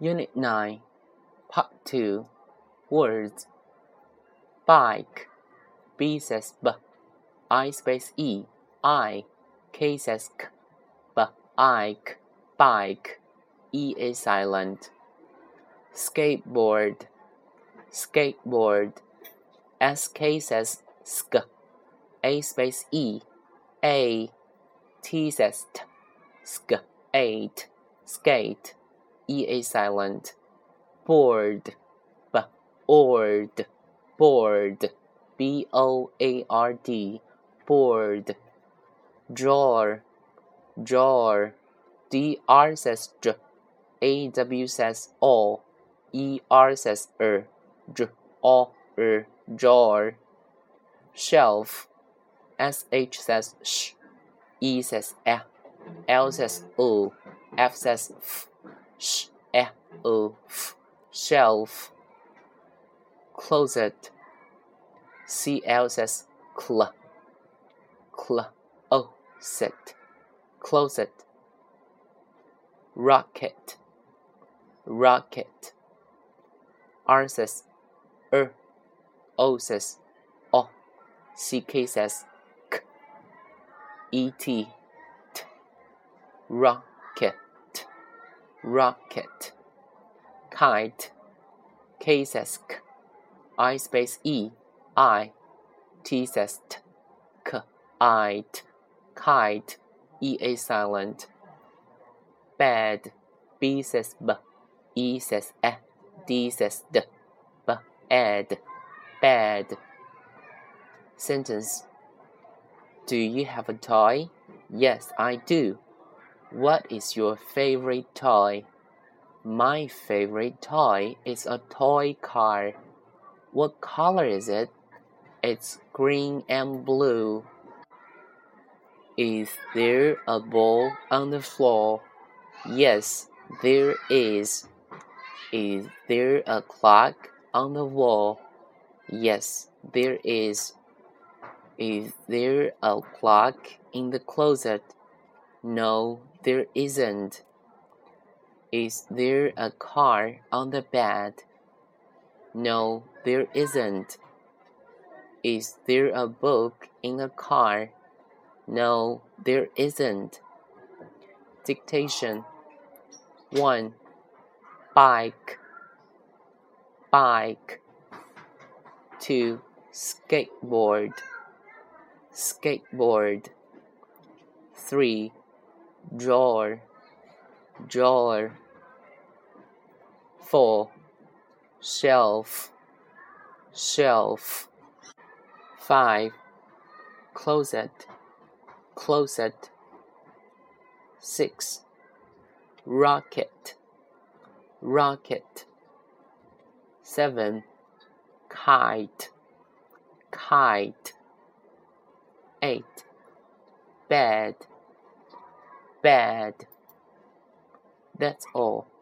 Unit 9, Part 2 Words. Bike. B says B. I space E. I. K says K. B. Ike Bike. E is silent. Skateboard. Skateboard. S K says Sk A space E. A. T says T. Sk Eight. Skate e a silent. Board, b. Board, board, b o a r d, board. Drawer, drawer, d r says j, a w says o, e r says er, o. Er, drawer. Shelf, s h says sh, e says eh, l says o, f says f sh e shelf closet c l says cl cl o set closet rocket rocket r says er o says o ck says k et t rocket rocket, kite, K says k, I space E, I, T says t, k, I, t, kite, E a silent, bed, B says b, E says e, D says d, b, ed, bed. Sentence Do you have a toy? Yes, I do. What is your favorite toy? My favorite toy is a toy car. What color is it? It's green and blue. Is there a ball on the floor? Yes, there is. Is there a clock on the wall? Yes, there is. Is there a clock in the closet? No, there isn't. Is there a car on the bed? No, there isn't. Is there a book in the car? No, there isn't. Dictation 1. Bike, bike. 2. Skateboard, skateboard. 3 drawer, drawer. Four, shelf, shelf. Five, closet, closet. Six, rocket, rocket. Seven, kite, kite. Eight, bed bad. That's all.